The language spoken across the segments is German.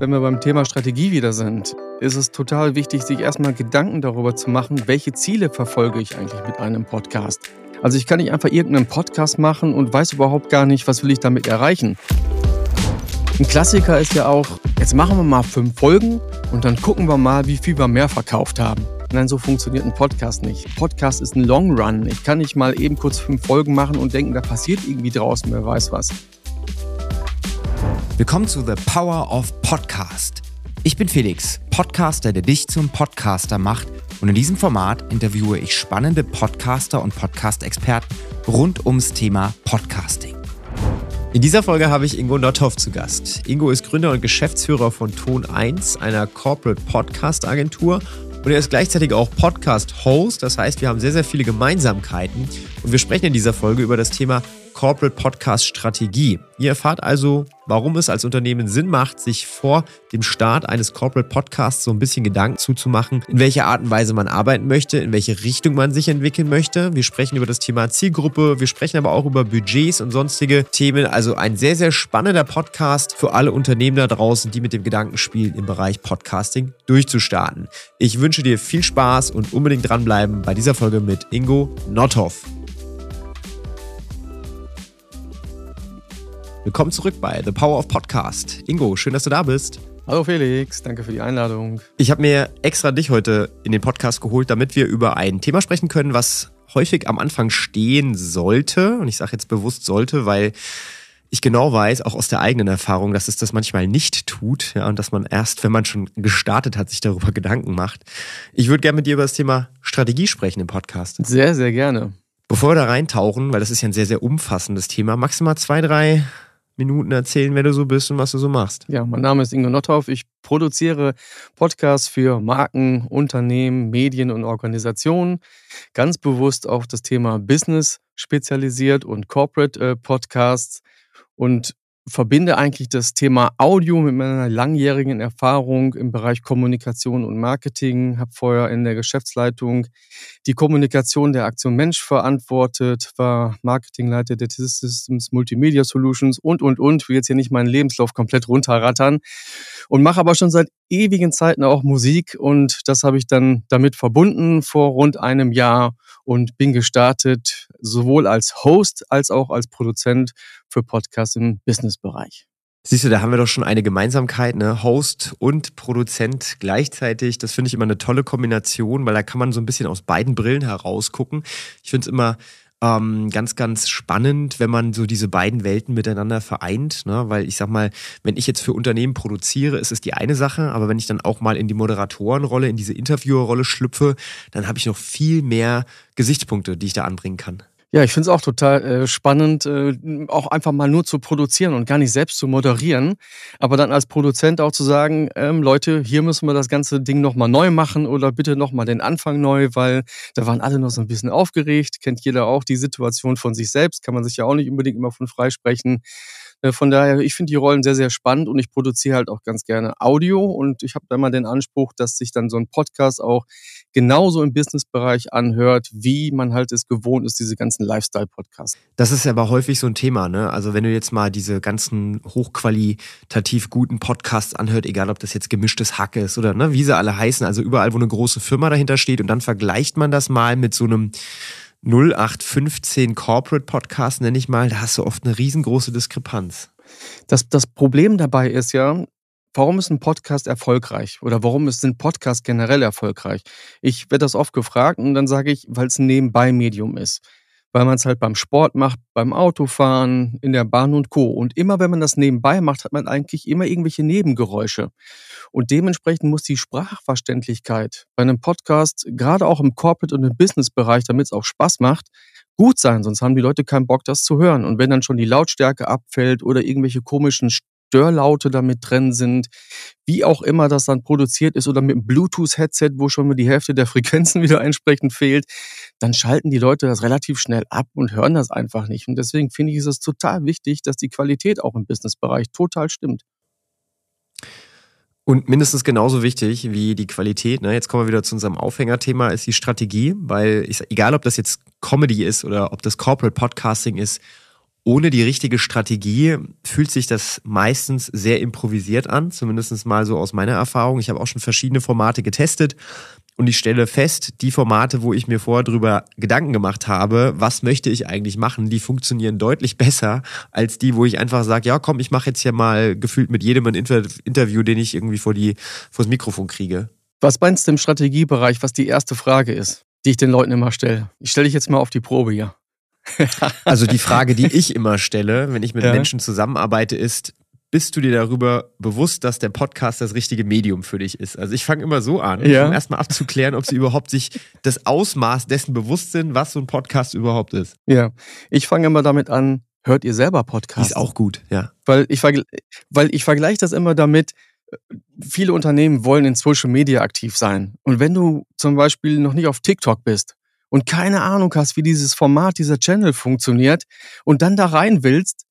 Wenn wir beim Thema Strategie wieder sind, ist es total wichtig, sich erstmal Gedanken darüber zu machen, welche Ziele verfolge ich eigentlich mit einem Podcast. Also ich kann nicht einfach irgendeinen Podcast machen und weiß überhaupt gar nicht, was will ich damit erreichen. Ein Klassiker ist ja auch, jetzt machen wir mal fünf Folgen und dann gucken wir mal, wie viel wir mehr verkauft haben. Nein, so funktioniert ein Podcast nicht. Podcast ist ein Long Run. Ich kann nicht mal eben kurz fünf Folgen machen und denken, da passiert irgendwie draußen, wer weiß was. Willkommen zu The Power of Podcast. Ich bin Felix, Podcaster, der dich zum Podcaster macht. Und in diesem Format interviewe ich spannende Podcaster und Podcast-Experten rund ums Thema Podcasting. In dieser Folge habe ich Ingo Nothoff zu Gast. Ingo ist Gründer und Geschäftsführer von Ton 1, einer Corporate Podcast Agentur. Und er ist gleichzeitig auch Podcast-Host. Das heißt, wir haben sehr, sehr viele Gemeinsamkeiten. Und wir sprechen in dieser Folge über das Thema Corporate Podcast Strategie. Ihr erfahrt also, warum es als Unternehmen Sinn macht, sich vor dem Start eines Corporate Podcasts so ein bisschen Gedanken zuzumachen, in welcher Art und Weise man arbeiten möchte, in welche Richtung man sich entwickeln möchte. Wir sprechen über das Thema Zielgruppe, wir sprechen aber auch über Budgets und sonstige Themen. Also ein sehr, sehr spannender Podcast für alle Unternehmen da draußen, die mit dem Gedanken spielen, im Bereich Podcasting durchzustarten. Ich wünsche dir viel Spaß und unbedingt dranbleiben bei dieser Folge mit Ingo Nothoff. Willkommen zurück bei The Power of Podcast. Ingo, schön, dass du da bist. Hallo Felix, danke für die Einladung. Ich habe mir extra dich heute in den Podcast geholt, damit wir über ein Thema sprechen können, was häufig am Anfang stehen sollte. Und ich sage jetzt bewusst sollte, weil ich genau weiß, auch aus der eigenen Erfahrung, dass es das manchmal nicht tut, ja, und dass man erst, wenn man schon gestartet hat, sich darüber Gedanken macht. Ich würde gerne mit dir über das Thema Strategie sprechen im Podcast. Sehr, sehr gerne. Bevor wir da reintauchen, weil das ist ja ein sehr, sehr umfassendes Thema, maximal zwei, drei Minuten erzählen, wer du so bist und was du so machst. Ja, mein Name ist Ingo Nothoff. Ich produziere Podcasts für Marken, Unternehmen, Medien und Organisationen. Ganz bewusst auf das Thema Business spezialisiert und Corporate äh, Podcasts. Und verbinde eigentlich das Thema Audio mit meiner langjährigen Erfahrung im Bereich Kommunikation und Marketing, habe vorher in der Geschäftsleitung die Kommunikation der Aktion Mensch verantwortet, war Marketingleiter der T-Systems Multimedia Solutions und, und, und, will jetzt hier nicht meinen Lebenslauf komplett runterrattern und mache aber schon seit ewigen Zeiten auch Musik und das habe ich dann damit verbunden vor rund einem Jahr und bin gestartet sowohl als Host als auch als Produzent für Podcasts im Businessbereich. Siehst du, da haben wir doch schon eine Gemeinsamkeit, ne? Host und Produzent gleichzeitig. Das finde ich immer eine tolle Kombination, weil da kann man so ein bisschen aus beiden Brillen herausgucken. Ich finde es immer ähm, ganz, ganz spannend, wenn man so diese beiden Welten miteinander vereint. Ne? Weil ich sag mal, wenn ich jetzt für Unternehmen produziere, ist es die eine Sache, aber wenn ich dann auch mal in die Moderatorenrolle, in diese Interviewerrolle schlüpfe, dann habe ich noch viel mehr Gesichtspunkte, die ich da anbringen kann. Ja, ich finde es auch total äh, spannend, äh, auch einfach mal nur zu produzieren und gar nicht selbst zu moderieren. Aber dann als Produzent auch zu sagen, ähm, Leute, hier müssen wir das ganze Ding nochmal neu machen oder bitte nochmal den Anfang neu, weil da waren alle noch so ein bisschen aufgeregt. Kennt jeder auch die Situation von sich selbst, kann man sich ja auch nicht unbedingt immer von freisprechen. Äh, von daher, ich finde die Rollen sehr, sehr spannend und ich produziere halt auch ganz gerne Audio und ich habe da mal den Anspruch, dass sich dann so ein Podcast auch genauso im Businessbereich anhört, wie man halt es gewohnt ist, diese ganzen Lifestyle-Podcasts. Das ist aber häufig so ein Thema, ne? Also wenn du jetzt mal diese ganzen hochqualitativ guten Podcasts anhört, egal ob das jetzt gemischtes Hack ist oder ne, wie sie alle heißen, also überall, wo eine große Firma dahinter steht und dann vergleicht man das mal mit so einem 0815 Corporate Podcast, nenne ich mal, da hast du oft eine riesengroße Diskrepanz. Das, das Problem dabei ist ja, warum ist ein Podcast erfolgreich oder warum ist ein Podcast generell erfolgreich? Ich werde das oft gefragt und dann sage ich, weil es ein Nebenbei-Medium ist weil man es halt beim Sport macht, beim Autofahren, in der Bahn und Co. Und immer wenn man das nebenbei macht, hat man eigentlich immer irgendwelche Nebengeräusche. Und dementsprechend muss die Sprachverständlichkeit bei einem Podcast, gerade auch im Corporate- und im Business-Bereich, damit es auch Spaß macht, gut sein, sonst haben die Leute keinen Bock, das zu hören. Und wenn dann schon die Lautstärke abfällt oder irgendwelche komischen Störlaute damit drin sind, wie auch immer das dann produziert ist oder mit einem Bluetooth-Headset, wo schon mal die Hälfte der Frequenzen wieder entsprechend fehlt, dann schalten die Leute das relativ schnell ab und hören das einfach nicht. Und deswegen finde ich es total wichtig, dass die Qualität auch im Businessbereich total stimmt. Und mindestens genauso wichtig wie die Qualität, ne? jetzt kommen wir wieder zu unserem Aufhängerthema, ist die Strategie, weil ich, egal ob das jetzt Comedy ist oder ob das Corporate Podcasting ist ohne die richtige Strategie fühlt sich das meistens sehr improvisiert an, zumindest mal so aus meiner Erfahrung. Ich habe auch schon verschiedene Formate getestet und ich stelle fest, die Formate, wo ich mir vorher drüber Gedanken gemacht habe, was möchte ich eigentlich machen, die funktionieren deutlich besser als die, wo ich einfach sage, ja komm, ich mache jetzt hier mal gefühlt mit jedem ein Interview, den ich irgendwie vor die vors Mikrofon kriege. Was meinst du im Strategiebereich, was die erste Frage ist, die ich den Leuten immer stelle? Ich stelle dich jetzt mal auf die Probe hier. also die Frage, die ich immer stelle, wenn ich mit ja. Menschen zusammenarbeite, ist, bist du dir darüber bewusst, dass der Podcast das richtige Medium für dich ist? Also ich fange immer so an, ja. um erstmal abzuklären, ob sie überhaupt sich das Ausmaß dessen bewusst sind, was so ein Podcast überhaupt ist. Ja, ich fange immer damit an, hört ihr selber Podcasts? Ist auch gut, ja. Weil ich, weil ich vergleiche das immer damit, äh, viele Unternehmen wollen in Social Media aktiv sein. Und wenn du zum Beispiel noch nicht auf TikTok bist und keine Ahnung hast, wie dieses Format, dieser Channel funktioniert und dann da rein willst,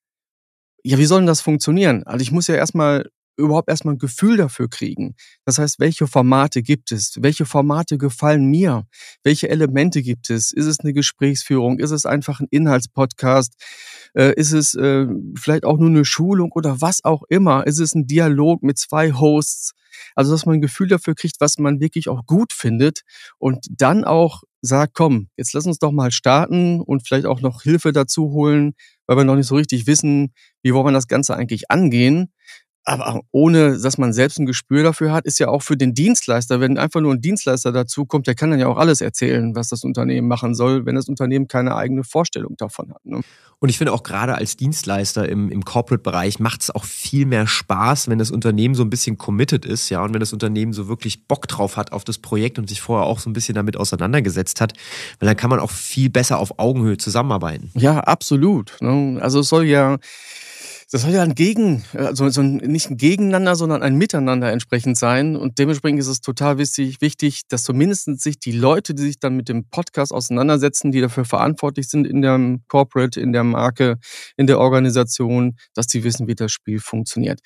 ja, wie soll denn das funktionieren? Also ich muss ja erstmal überhaupt erstmal ein Gefühl dafür kriegen. Das heißt, welche Formate gibt es? Welche Formate gefallen mir? Welche Elemente gibt es? Ist es eine Gesprächsführung? Ist es einfach ein Inhaltspodcast? Äh, ist es äh, vielleicht auch nur eine Schulung oder was auch immer? Ist es ein Dialog mit zwei Hosts? Also, dass man ein Gefühl dafür kriegt, was man wirklich auch gut findet und dann auch sagt, komm, jetzt lass uns doch mal starten und vielleicht auch noch Hilfe dazu holen, weil wir noch nicht so richtig wissen, wie wollen wir das Ganze eigentlich angehen. Aber ohne, dass man selbst ein Gespür dafür hat, ist ja auch für den Dienstleister, wenn einfach nur ein Dienstleister dazu kommt, der kann dann ja auch alles erzählen, was das Unternehmen machen soll, wenn das Unternehmen keine eigene Vorstellung davon hat. Ne? Und ich finde auch gerade als Dienstleister im, im Corporate-Bereich macht es auch viel mehr Spaß, wenn das Unternehmen so ein bisschen committed ist, ja, und wenn das Unternehmen so wirklich Bock drauf hat auf das Projekt und sich vorher auch so ein bisschen damit auseinandergesetzt hat, weil dann kann man auch viel besser auf Augenhöhe zusammenarbeiten. Ja, absolut. Ne? Also es soll ja das soll ja ein Gegen, also so ein, nicht ein Gegeneinander, sondern ein Miteinander entsprechend sein. Und dementsprechend ist es total wichtig, wichtig, dass zumindest sich die Leute, die sich dann mit dem Podcast auseinandersetzen, die dafür verantwortlich sind in der Corporate, in der Marke, in der Organisation, dass sie wissen, wie das Spiel funktioniert.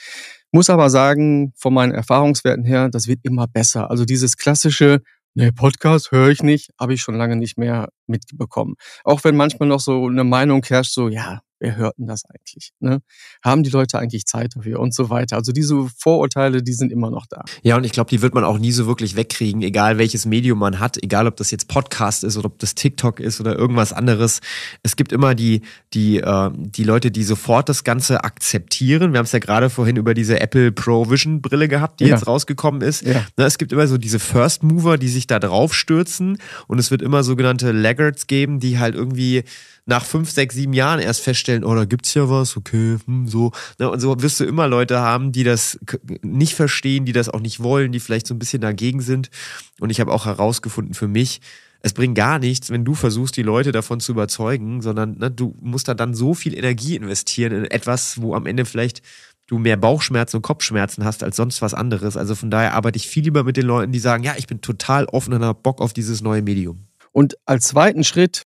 Muss aber sagen, von meinen Erfahrungswerten her, das wird immer besser. Also dieses klassische, Nee, Podcast höre ich nicht, habe ich schon lange nicht mehr mitbekommen. Auch wenn manchmal noch so eine Meinung herrscht, so, ja, wer hört denn das eigentlich? Ne? Haben die Leute eigentlich Zeit dafür und so weiter? Also diese Vorurteile, die sind immer noch da. Ja, und ich glaube, die wird man auch nie so wirklich wegkriegen, egal welches Medium man hat, egal ob das jetzt Podcast ist oder ob das TikTok ist oder irgendwas anderes. Es gibt immer die, die, äh, die Leute, die sofort das Ganze akzeptieren. Wir haben es ja gerade vorhin über diese Apple Pro Vision Brille gehabt, die ja. jetzt rausgekommen ist. Ja. Na, es gibt immer so diese First Mover, die sich da drauf stürzen und es wird immer sogenannte Laggards geben, die halt irgendwie nach fünf, sechs, sieben Jahren erst feststellen, oh, da gibt's ja was, okay, hm, so. Ne, und so wirst du immer Leute haben, die das nicht verstehen, die das auch nicht wollen, die vielleicht so ein bisschen dagegen sind. Und ich habe auch herausgefunden für mich, es bringt gar nichts, wenn du versuchst, die Leute davon zu überzeugen, sondern ne, du musst da dann so viel Energie investieren in etwas, wo am Ende vielleicht du mehr Bauchschmerzen und Kopfschmerzen hast als sonst was anderes. Also von daher arbeite ich viel lieber mit den Leuten, die sagen, ja, ich bin total offen und habe Bock auf dieses neue Medium. Und als zweiten Schritt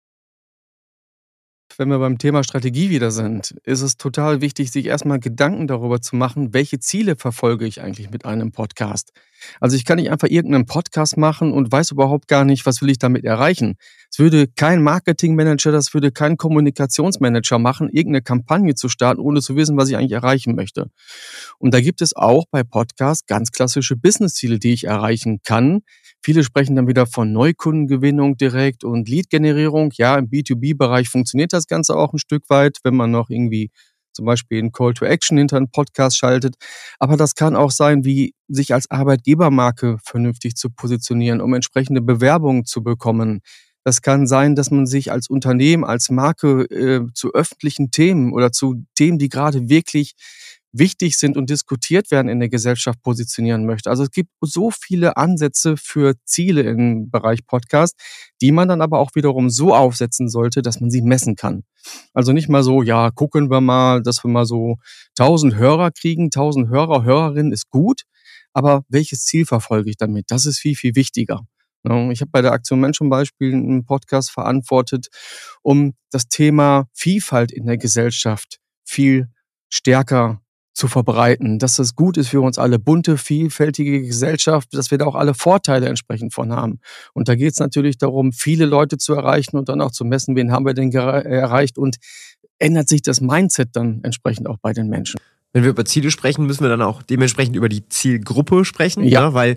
wenn wir beim Thema Strategie wieder sind, ist es total wichtig, sich erstmal Gedanken darüber zu machen, welche Ziele verfolge ich eigentlich mit einem Podcast. Also ich kann nicht einfach irgendeinen Podcast machen und weiß überhaupt gar nicht, was will ich damit erreichen. Es würde kein Marketingmanager, das würde kein Kommunikationsmanager machen, irgendeine Kampagne zu starten, ohne zu wissen, was ich eigentlich erreichen möchte. Und da gibt es auch bei Podcasts ganz klassische Businessziele, die ich erreichen kann. Viele sprechen dann wieder von Neukundengewinnung direkt und Lead-Generierung. Ja, im B2B-Bereich funktioniert das Ganze auch ein Stück weit, wenn man noch irgendwie zum Beispiel einen Call to Action hinter einen Podcast schaltet. Aber das kann auch sein, wie sich als Arbeitgebermarke vernünftig zu positionieren, um entsprechende Bewerbungen zu bekommen. Das kann sein, dass man sich als Unternehmen, als Marke äh, zu öffentlichen Themen oder zu Themen, die gerade wirklich wichtig sind und diskutiert werden in der Gesellschaft positionieren möchte. Also es gibt so viele Ansätze für Ziele im Bereich Podcast, die man dann aber auch wiederum so aufsetzen sollte, dass man sie messen kann. Also nicht mal so, ja, gucken wir mal, dass wir mal so 1000 Hörer kriegen, 1000 Hörer, Hörerinnen ist gut, aber welches Ziel verfolge ich damit? Das ist viel, viel wichtiger. Ich habe bei der Aktion Mensch zum Beispiel einen Podcast verantwortet, um das Thema Vielfalt in der Gesellschaft viel stärker zu verbreiten, dass das gut ist für uns alle, bunte, vielfältige Gesellschaft, dass wir da auch alle Vorteile entsprechend von haben. Und da geht es natürlich darum, viele Leute zu erreichen und dann auch zu messen, wen haben wir denn erreicht und ändert sich das Mindset dann entsprechend auch bei den Menschen. Wenn wir über Ziele sprechen, müssen wir dann auch dementsprechend über die Zielgruppe sprechen, ja, ja weil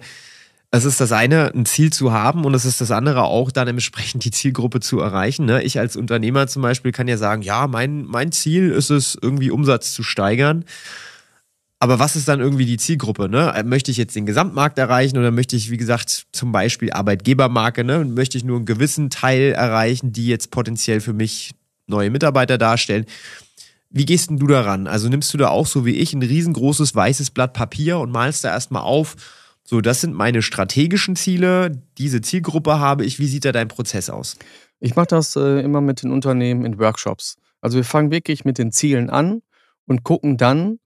es ist das eine, ein Ziel zu haben und es ist das andere auch dann entsprechend die Zielgruppe zu erreichen. Ne? Ich als Unternehmer zum Beispiel kann ja sagen, ja, mein, mein Ziel ist es, irgendwie Umsatz zu steigern. Aber was ist dann irgendwie die Zielgruppe? Ne? Möchte ich jetzt den Gesamtmarkt erreichen oder möchte ich, wie gesagt, zum Beispiel Arbeitgebermarke, ne? möchte ich nur einen gewissen Teil erreichen, die jetzt potenziell für mich neue Mitarbeiter darstellen? Wie gehst denn du daran? Also nimmst du da auch so wie ich ein riesengroßes weißes Blatt Papier und malst da erstmal auf, so, das sind meine strategischen Ziele. Diese Zielgruppe habe ich. Wie sieht da dein Prozess aus? Ich mache das äh, immer mit den Unternehmen in Workshops. Also wir fangen wirklich mit den Zielen an und gucken dann,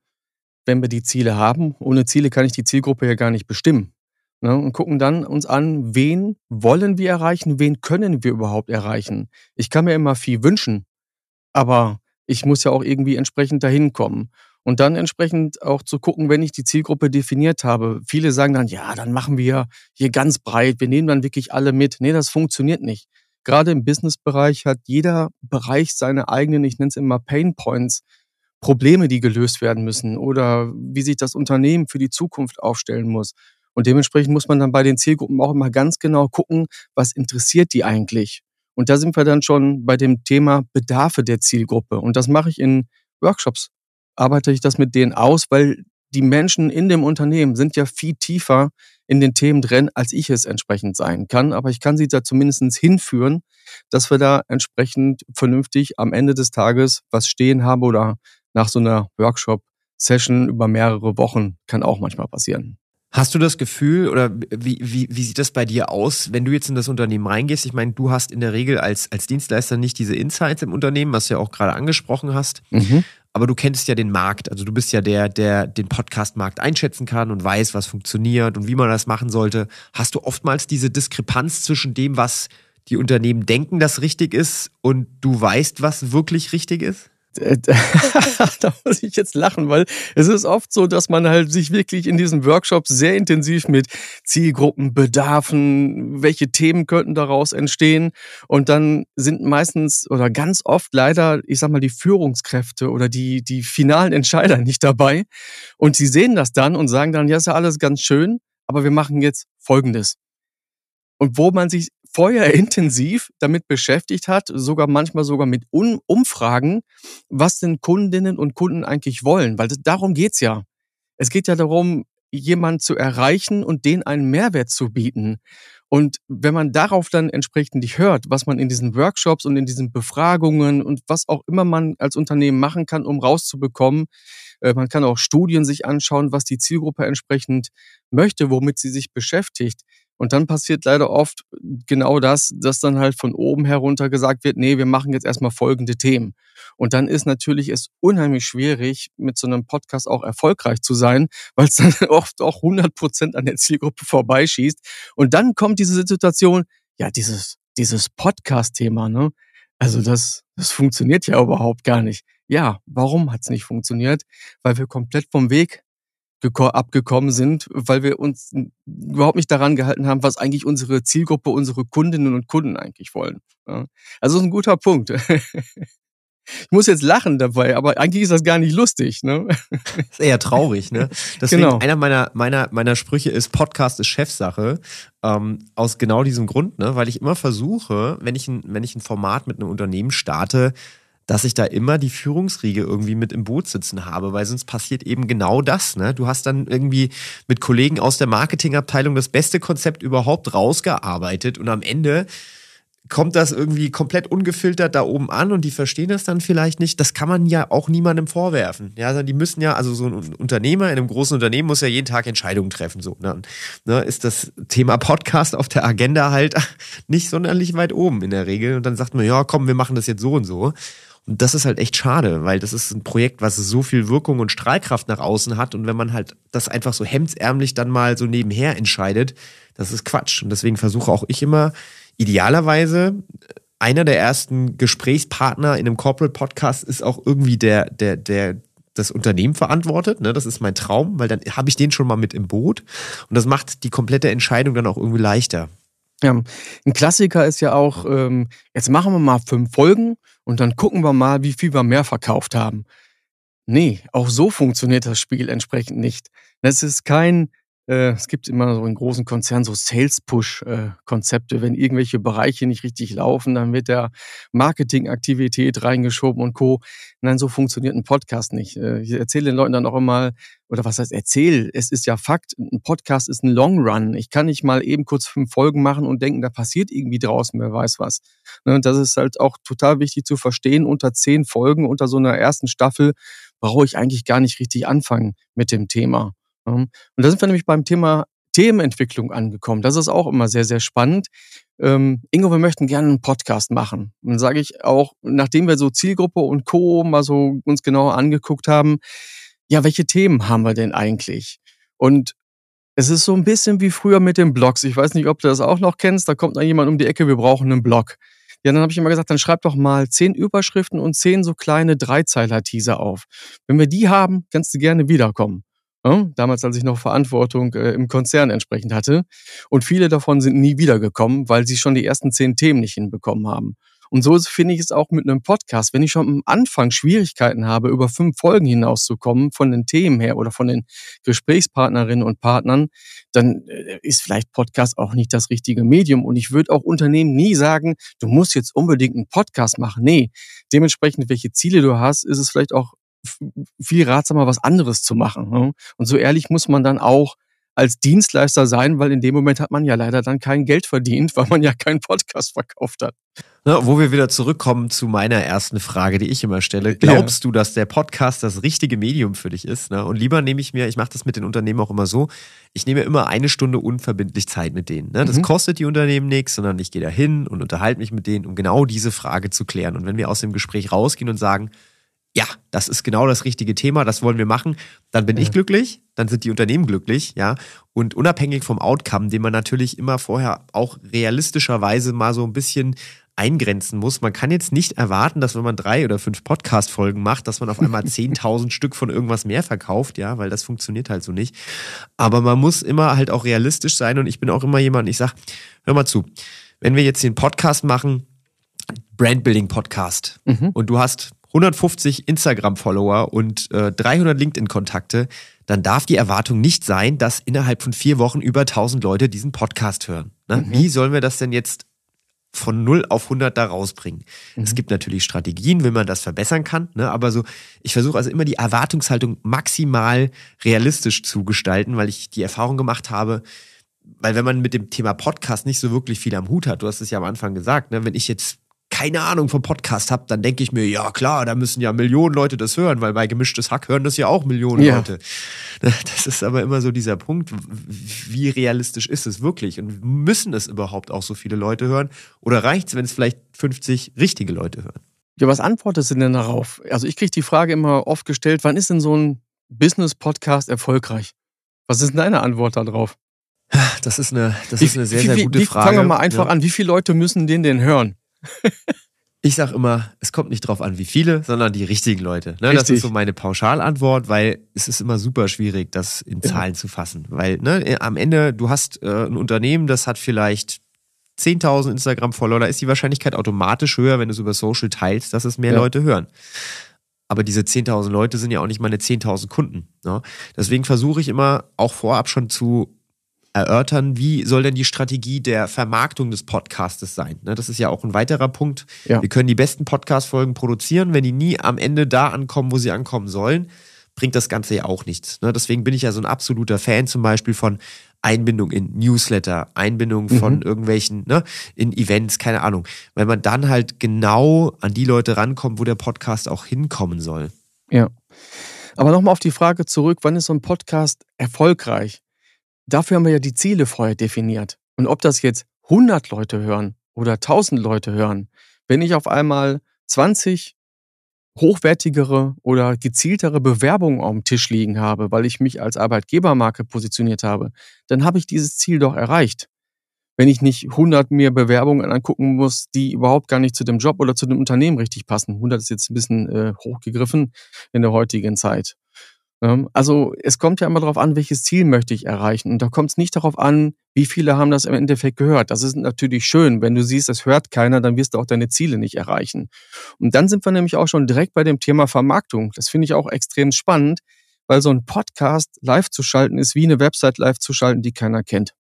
wenn wir die Ziele haben. Ohne Ziele kann ich die Zielgruppe ja gar nicht bestimmen. Ne? Und gucken dann uns an, wen wollen wir erreichen, wen können wir überhaupt erreichen. Ich kann mir immer viel wünschen, aber ich muss ja auch irgendwie entsprechend dahin kommen. Und dann entsprechend auch zu gucken, wenn ich die Zielgruppe definiert habe. Viele sagen dann, ja, dann machen wir hier ganz breit, wir nehmen dann wirklich alle mit. Nee, das funktioniert nicht. Gerade im Businessbereich hat jeder Bereich seine eigenen, ich nenne es immer Pain Points, Probleme, die gelöst werden müssen oder wie sich das Unternehmen für die Zukunft aufstellen muss. Und dementsprechend muss man dann bei den Zielgruppen auch immer ganz genau gucken, was interessiert die eigentlich. Und da sind wir dann schon bei dem Thema Bedarfe der Zielgruppe. Und das mache ich in Workshops arbeite ich das mit denen aus, weil die Menschen in dem Unternehmen sind ja viel tiefer in den Themen drin, als ich es entsprechend sein kann. Aber ich kann sie da zumindest hinführen, dass wir da entsprechend vernünftig am Ende des Tages was stehen haben oder nach so einer Workshop-Session über mehrere Wochen kann auch manchmal passieren. Hast du das Gefühl oder wie, wie, wie sieht das bei dir aus, wenn du jetzt in das Unternehmen reingehst? Ich meine, du hast in der Regel als, als Dienstleister nicht diese Insights im Unternehmen, was du ja auch gerade angesprochen hast. Mhm aber du kennst ja den Markt. Also du bist ja der, der den Podcast-Markt einschätzen kann und weiß, was funktioniert und wie man das machen sollte. Hast du oftmals diese Diskrepanz zwischen dem, was die Unternehmen denken, das richtig ist und du weißt, was wirklich richtig ist? da muss ich jetzt lachen, weil es ist oft so, dass man halt sich wirklich in diesen Workshops sehr intensiv mit Zielgruppen, Bedarfen, welche Themen könnten daraus entstehen. Und dann sind meistens oder ganz oft leider, ich sag mal, die Führungskräfte oder die, die finalen Entscheider nicht dabei. Und sie sehen das dann und sagen dann, ja, ist ja alles ganz schön, aber wir machen jetzt Folgendes. Und wo man sich vorher intensiv damit beschäftigt hat, sogar manchmal sogar mit Umfragen, was denn Kundinnen und Kunden eigentlich wollen. Weil das, darum geht's ja. Es geht ja darum, jemanden zu erreichen und den einen Mehrwert zu bieten. Und wenn man darauf dann entsprechend nicht hört, was man in diesen Workshops und in diesen Befragungen und was auch immer man als Unternehmen machen kann, um rauszubekommen, äh, man kann auch Studien sich anschauen, was die Zielgruppe entsprechend möchte, womit sie sich beschäftigt. Und dann passiert leider oft genau das, dass dann halt von oben herunter gesagt wird, nee, wir machen jetzt erstmal folgende Themen. Und dann ist natürlich es unheimlich schwierig, mit so einem Podcast auch erfolgreich zu sein, weil es dann oft auch 100 Prozent an der Zielgruppe vorbeischießt. Und dann kommt diese Situation, ja, dieses, dieses Podcast-Thema, ne? Also das, das funktioniert ja überhaupt gar nicht. Ja, warum hat's nicht funktioniert? Weil wir komplett vom Weg abgekommen sind, weil wir uns überhaupt nicht daran gehalten haben, was eigentlich unsere Zielgruppe, unsere Kundinnen und Kunden eigentlich wollen. Ja. Also ist ein guter Punkt. Ich muss jetzt lachen dabei, aber eigentlich ist das gar nicht lustig. Ne? ist eher traurig, ne? Deswegen genau. einer meiner, meiner, meiner Sprüche ist, Podcast ist Chefsache. Ähm, aus genau diesem Grund, ne? Weil ich immer versuche, wenn ich ein, wenn ich ein Format mit einem Unternehmen starte, dass ich da immer die Führungsriege irgendwie mit im Boot sitzen habe, weil sonst passiert eben genau das. Ne? Du hast dann irgendwie mit Kollegen aus der Marketingabteilung das beste Konzept überhaupt rausgearbeitet und am Ende kommt das irgendwie komplett ungefiltert da oben an und die verstehen das dann vielleicht nicht. Das kann man ja auch niemandem vorwerfen. Ja, also die müssen ja, also so ein Unternehmer in einem großen Unternehmen muss ja jeden Tag Entscheidungen treffen. So, ne? ne ist das Thema Podcast auf der Agenda halt nicht sonderlich weit oben in der Regel. Und dann sagt man, ja, komm, wir machen das jetzt so und so. Und das ist halt echt schade, weil das ist ein Projekt, was so viel Wirkung und Strahlkraft nach außen hat. Und wenn man halt das einfach so hemdsärmlich dann mal so nebenher entscheidet, das ist Quatsch. Und deswegen versuche auch ich immer, idealerweise, einer der ersten Gesprächspartner in einem Corporate Podcast ist auch irgendwie der, der, der, das Unternehmen verantwortet. Ne? Das ist mein Traum, weil dann habe ich den schon mal mit im Boot. Und das macht die komplette Entscheidung dann auch irgendwie leichter. Ja, ein Klassiker ist ja auch, ähm, jetzt machen wir mal fünf Folgen und dann gucken wir mal, wie viel wir mehr verkauft haben. Nee, auch so funktioniert das Spiel entsprechend nicht. Das ist kein äh, es gibt immer so in großen Konzernen so Sales-Push-Konzepte. Wenn irgendwelche Bereiche nicht richtig laufen, dann wird der Marketingaktivität reingeschoben und Co. Nein, so funktioniert ein Podcast nicht. Äh, ich erzähle den Leuten dann auch immer, oder was heißt erzähl? Es ist ja Fakt, ein Podcast ist ein Long Run. Ich kann nicht mal eben kurz fünf Folgen machen und denken, da passiert irgendwie draußen, wer weiß was. Ne, und das ist halt auch total wichtig zu verstehen. Unter zehn Folgen, unter so einer ersten Staffel, brauche ich eigentlich gar nicht richtig anfangen mit dem Thema. Und da sind wir nämlich beim Thema Themenentwicklung angekommen. Das ist auch immer sehr, sehr spannend. Ähm, Ingo, wir möchten gerne einen Podcast machen. Und dann sage ich auch, nachdem wir so Zielgruppe und Co. mal so uns genauer angeguckt haben, ja, welche Themen haben wir denn eigentlich? Und es ist so ein bisschen wie früher mit den Blogs. Ich weiß nicht, ob du das auch noch kennst. Da kommt dann jemand um die Ecke, wir brauchen einen Blog. Ja, dann habe ich immer gesagt, dann schreib doch mal zehn Überschriften und zehn so kleine Dreizeiler-Teaser auf. Wenn wir die haben, kannst du gerne wiederkommen. Ne? Damals, als ich noch Verantwortung äh, im Konzern entsprechend hatte. Und viele davon sind nie wiedergekommen, weil sie schon die ersten zehn Themen nicht hinbekommen haben. Und so finde ich es auch mit einem Podcast. Wenn ich schon am Anfang Schwierigkeiten habe, über fünf Folgen hinauszukommen, von den Themen her oder von den Gesprächspartnerinnen und Partnern, dann äh, ist vielleicht Podcast auch nicht das richtige Medium. Und ich würde auch Unternehmen nie sagen, du musst jetzt unbedingt einen Podcast machen. Nee, dementsprechend, welche Ziele du hast, ist es vielleicht auch viel ratsamer, was anderes zu machen. Ne? Und so ehrlich muss man dann auch als Dienstleister sein, weil in dem Moment hat man ja leider dann kein Geld verdient, weil man ja keinen Podcast verkauft hat. Na, wo wir wieder zurückkommen zu meiner ersten Frage, die ich immer stelle. Glaubst ja. du, dass der Podcast das richtige Medium für dich ist? Ne? Und lieber nehme ich mir, ich mache das mit den Unternehmen auch immer so, ich nehme immer eine Stunde unverbindlich Zeit mit denen. Ne? Das mhm. kostet die Unternehmen nichts, sondern ich gehe da hin und unterhalte mich mit denen, um genau diese Frage zu klären. Und wenn wir aus dem Gespräch rausgehen und sagen, ja, das ist genau das richtige Thema, das wollen wir machen, dann bin ja. ich glücklich, dann sind die Unternehmen glücklich, ja. Und unabhängig vom Outcome, den man natürlich immer vorher auch realistischerweise mal so ein bisschen eingrenzen muss. Man kann jetzt nicht erwarten, dass wenn man drei oder fünf Podcast-Folgen macht, dass man auf einmal 10.000 Stück von irgendwas mehr verkauft, ja, weil das funktioniert halt so nicht. Aber man muss immer halt auch realistisch sein und ich bin auch immer jemand, ich sag, hör mal zu, wenn wir jetzt den Podcast machen, Brandbuilding Podcast mhm. und du hast 150 Instagram-Follower und äh, 300 LinkedIn-Kontakte, dann darf die Erwartung nicht sein, dass innerhalb von vier Wochen über 1000 Leute diesen Podcast hören. Ne? Mhm. Wie sollen wir das denn jetzt von 0 auf 100 da rausbringen? Mhm. Es gibt natürlich Strategien, wie man das verbessern kann, ne? aber so, ich versuche also immer die Erwartungshaltung maximal realistisch zu gestalten, weil ich die Erfahrung gemacht habe, weil wenn man mit dem Thema Podcast nicht so wirklich viel am Hut hat, du hast es ja am Anfang gesagt, ne? wenn ich jetzt keine Ahnung vom Podcast habe, dann denke ich mir, ja klar, da müssen ja Millionen Leute das hören, weil bei gemischtes Hack hören das ja auch Millionen ja. Leute. Das ist aber immer so dieser Punkt, wie realistisch ist es wirklich und müssen es überhaupt auch so viele Leute hören oder reicht es, wenn es vielleicht 50 richtige Leute hören? Ja, was antwortest du denn darauf? Also ich kriege die Frage immer oft gestellt, wann ist denn so ein Business-Podcast erfolgreich? Was ist denn deine Antwort darauf? Das ist eine, das ist eine sehr, sehr gute Frage. Fangen wir mal einfach ja. an. Wie viele Leute müssen den denn hören? Ich sag immer, es kommt nicht drauf an, wie viele, sondern die richtigen Leute. Ne? Das ist so meine Pauschalantwort, weil es ist immer super schwierig, das in Zahlen ja. zu fassen. Weil ne, am Ende, du hast äh, ein Unternehmen, das hat vielleicht 10.000 Instagram-Follower, da ist die Wahrscheinlichkeit automatisch höher, wenn du es über Social teilst, dass es mehr ja. Leute hören. Aber diese 10.000 Leute sind ja auch nicht meine 10.000 Kunden. Ne? Deswegen versuche ich immer auch vorab schon zu erörtern, wie soll denn die Strategie der Vermarktung des Podcastes sein? Ne, das ist ja auch ein weiterer Punkt. Ja. Wir können die besten Podcast-Folgen produzieren, wenn die nie am Ende da ankommen, wo sie ankommen sollen, bringt das Ganze ja auch nichts. Ne, deswegen bin ich ja so ein absoluter Fan zum Beispiel von Einbindung in Newsletter, Einbindung von mhm. irgendwelchen, ne, in Events, keine Ahnung. Weil man dann halt genau an die Leute rankommt, wo der Podcast auch hinkommen soll. Ja. Aber nochmal auf die Frage zurück, wann ist so ein Podcast erfolgreich? Dafür haben wir ja die Ziele vorher definiert. Und ob das jetzt 100 Leute hören oder 1000 Leute hören, wenn ich auf einmal 20 hochwertigere oder gezieltere Bewerbungen auf dem Tisch liegen habe, weil ich mich als Arbeitgebermarke positioniert habe, dann habe ich dieses Ziel doch erreicht. Wenn ich nicht 100 mir Bewerbungen angucken muss, die überhaupt gar nicht zu dem Job oder zu dem Unternehmen richtig passen. 100 ist jetzt ein bisschen äh, hochgegriffen in der heutigen Zeit. Ähm, also es kommt ja immer darauf an, welches Ziel möchte ich erreichen. Und da kommt es nicht darauf an, wie viele haben das im Endeffekt gehört. Das ist natürlich schön. Wenn du siehst, es hört keiner, dann wirst du auch deine Ziele nicht erreichen. Und dann sind wir nämlich auch schon direkt bei dem Thema Vermarktung. Das finde ich auch extrem spannend, weil so ein Podcast live zu schalten ist wie eine Website live zu schalten, die keiner kennt.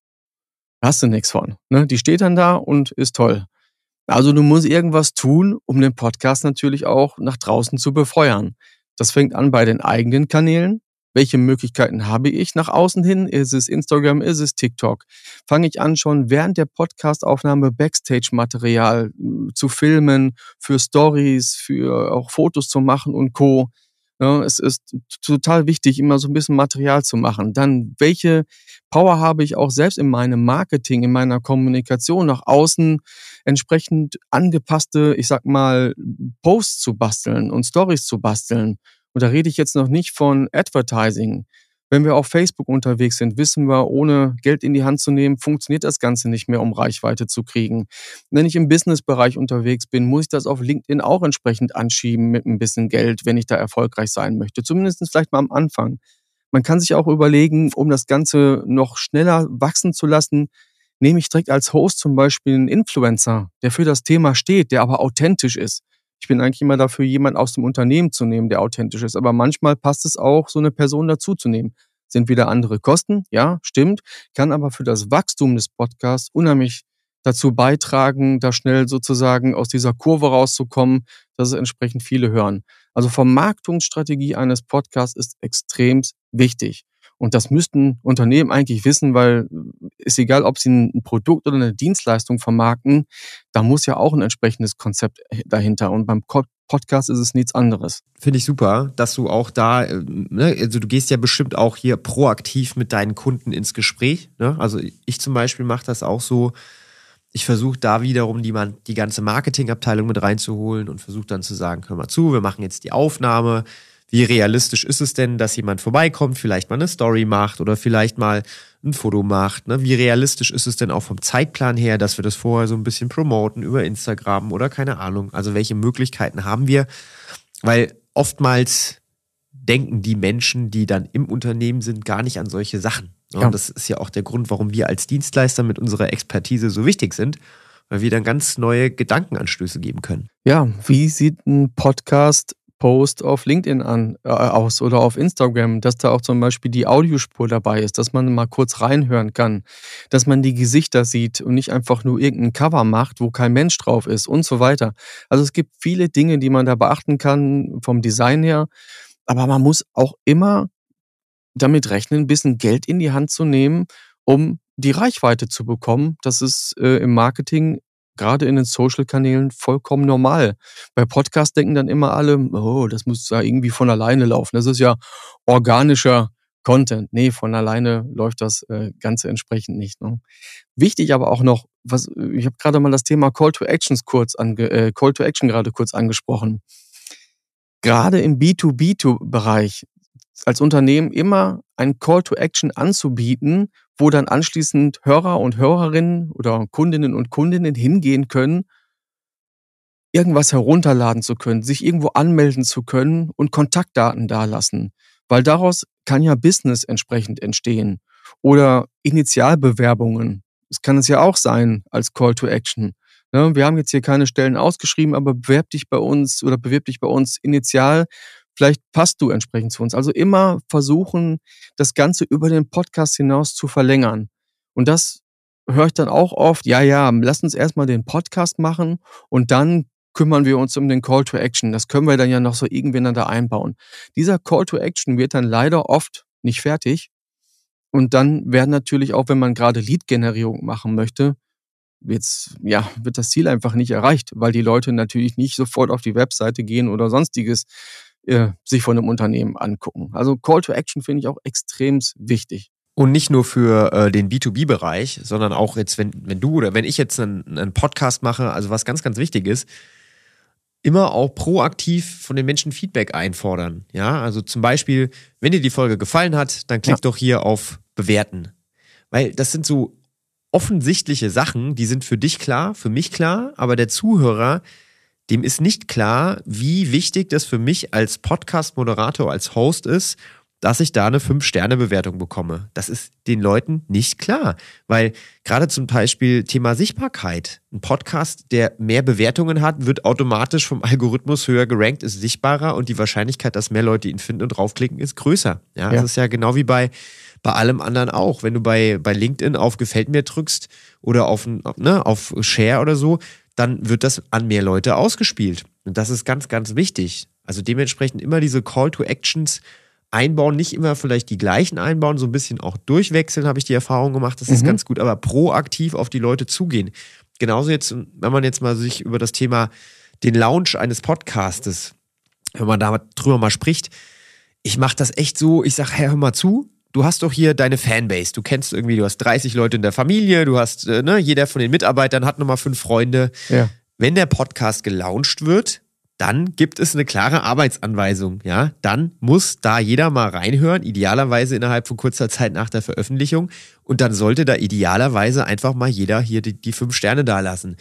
Da hast du nichts von. Ne? Die steht dann da und ist toll. Also du musst irgendwas tun, um den Podcast natürlich auch nach draußen zu befeuern. Das fängt an bei den eigenen Kanälen. Welche Möglichkeiten habe ich nach außen hin? Ist es Instagram? Ist es TikTok? Fange ich an, schon während der Podcastaufnahme Backstage-Material hm, zu filmen, für Stories, für auch Fotos zu machen und Co. Ja, es ist total wichtig, immer so ein bisschen Material zu machen. Dann, welche Power habe ich auch selbst in meinem Marketing, in meiner Kommunikation nach außen, entsprechend angepasste, ich sag mal, Posts zu basteln und Stories zu basteln. Und da rede ich jetzt noch nicht von Advertising. Wenn wir auf Facebook unterwegs sind, wissen wir, ohne Geld in die Hand zu nehmen, funktioniert das Ganze nicht mehr, um Reichweite zu kriegen. Wenn ich im Businessbereich unterwegs bin, muss ich das auf LinkedIn auch entsprechend anschieben mit ein bisschen Geld, wenn ich da erfolgreich sein möchte. Zumindest vielleicht mal am Anfang. Man kann sich auch überlegen, um das Ganze noch schneller wachsen zu lassen, nehme ich direkt als Host zum Beispiel einen Influencer, der für das Thema steht, der aber authentisch ist. Ich bin eigentlich immer dafür, jemand aus dem Unternehmen zu nehmen, der authentisch ist. Aber manchmal passt es auch, so eine Person dazuzunehmen. Sind wieder andere Kosten, ja, stimmt, kann aber für das Wachstum des Podcasts unheimlich dazu beitragen, da schnell sozusagen aus dieser Kurve rauszukommen, dass es entsprechend viele hören. Also Vermarktungsstrategie eines Podcasts ist extrem wichtig. Und das müssten Unternehmen eigentlich wissen, weil ist egal, ob sie ein Produkt oder eine Dienstleistung vermarkten, da muss ja auch ein entsprechendes Konzept dahinter. Und beim Podcast ist es nichts anderes. Finde ich super, dass du auch da, äh, ne, also du gehst ja bestimmt auch hier proaktiv mit deinen Kunden ins Gespräch. Ne? Also ich zum Beispiel mache das auch so. Ich versuche da wiederum die, die ganze Marketingabteilung mit reinzuholen und versuche dann zu sagen, hör mal zu, wir machen jetzt die Aufnahme wie realistisch ist es denn, dass jemand vorbeikommt, vielleicht mal eine Story macht oder vielleicht mal ein Foto macht? Ne? Wie realistisch ist es denn auch vom Zeitplan her, dass wir das vorher so ein bisschen promoten über Instagram oder keine Ahnung? Also welche Möglichkeiten haben wir? Weil oftmals denken die Menschen, die dann im Unternehmen sind, gar nicht an solche Sachen. Ne? Ja. Und das ist ja auch der Grund, warum wir als Dienstleister mit unserer Expertise so wichtig sind, weil wir dann ganz neue Gedankenanstöße geben können. Ja, wie sieht ein Podcast Post auf LinkedIn an, äh, aus oder auf Instagram, dass da auch zum Beispiel die Audiospur dabei ist, dass man mal kurz reinhören kann, dass man die Gesichter sieht und nicht einfach nur irgendein Cover macht, wo kein Mensch drauf ist und so weiter. Also es gibt viele Dinge, die man da beachten kann vom Design her, aber man muss auch immer damit rechnen, ein bisschen Geld in die Hand zu nehmen, um die Reichweite zu bekommen. Das ist äh, im Marketing gerade in den Social-Kanälen vollkommen normal. Bei Podcasts denken dann immer alle, oh, das muss ja irgendwie von alleine laufen. Das ist ja organischer Content. Nee, von alleine läuft das äh, Ganze entsprechend nicht. Ne? Wichtig aber auch noch, was, ich habe gerade mal das Thema Call to Actions kurz ange, äh, Call to Action gerade kurz angesprochen. Gerade im B2B2-Bereich als Unternehmen immer ein Call to Action anzubieten, wo dann anschließend Hörer und Hörerinnen oder Kundinnen und Kundinnen hingehen können, irgendwas herunterladen zu können, sich irgendwo anmelden zu können und Kontaktdaten dalassen. Weil daraus kann ja Business entsprechend entstehen. Oder Initialbewerbungen. Das kann es ja auch sein als Call to Action. Ne, wir haben jetzt hier keine Stellen ausgeschrieben, aber bewerb dich bei uns oder bewirb dich bei uns initial Vielleicht passt du entsprechend zu uns. Also immer versuchen, das Ganze über den Podcast hinaus zu verlängern. Und das höre ich dann auch oft, ja, ja, lass uns erstmal den Podcast machen und dann kümmern wir uns um den Call to Action. Das können wir dann ja noch so irgendwann da einbauen. Dieser Call to Action wird dann leider oft nicht fertig. Und dann werden natürlich auch, wenn man gerade Lead-Generierung machen möchte, wird's, ja, wird das Ziel einfach nicht erreicht, weil die Leute natürlich nicht sofort auf die Webseite gehen oder sonstiges äh, sich von einem Unternehmen angucken. Also Call to Action finde ich auch extrem wichtig. Und nicht nur für äh, den B2B-Bereich, sondern auch jetzt, wenn, wenn du oder wenn ich jetzt einen, einen Podcast mache, also was ganz, ganz wichtig ist, immer auch proaktiv von den Menschen Feedback einfordern. Ja, also zum Beispiel, wenn dir die Folge gefallen hat, dann klick ja. doch hier auf Bewerten. Weil das sind so offensichtliche Sachen, die sind für dich klar, für mich klar, aber der Zuhörer, dem ist nicht klar, wie wichtig das für mich als Podcast-Moderator, als Host ist, dass ich da eine 5-Sterne-Bewertung bekomme. Das ist den Leuten nicht klar, weil gerade zum Beispiel Thema Sichtbarkeit, ein Podcast, der mehr Bewertungen hat, wird automatisch vom Algorithmus höher gerankt, ist sichtbarer und die Wahrscheinlichkeit, dass mehr Leute ihn finden und draufklicken, ist größer. Ja, ja. das ist ja genau wie bei, bei allem anderen auch. Wenn du bei, bei LinkedIn auf Gefällt mir drückst oder auf, ne, auf Share oder so, dann wird das an mehr Leute ausgespielt. Und das ist ganz, ganz wichtig. Also dementsprechend immer diese Call to Actions einbauen, nicht immer vielleicht die gleichen einbauen, so ein bisschen auch durchwechseln, habe ich die Erfahrung gemacht, das ist mhm. ganz gut, aber proaktiv auf die Leute zugehen. Genauso jetzt, wenn man jetzt mal sich über das Thema den Launch eines Podcastes, wenn man darüber mal spricht, ich mache das echt so, ich sage, hey, hör mal zu, du hast doch hier deine Fanbase, du kennst irgendwie, du hast 30 Leute in der Familie, du hast, äh, ne, jeder von den Mitarbeitern hat nochmal fünf Freunde. Ja. Wenn der Podcast gelauncht wird, dann gibt es eine klare Arbeitsanweisung. Ja, dann muss da jeder mal reinhören, idealerweise innerhalb von kurzer Zeit nach der Veröffentlichung. Und dann sollte da idealerweise einfach mal jeder hier die, die fünf Sterne dalassen.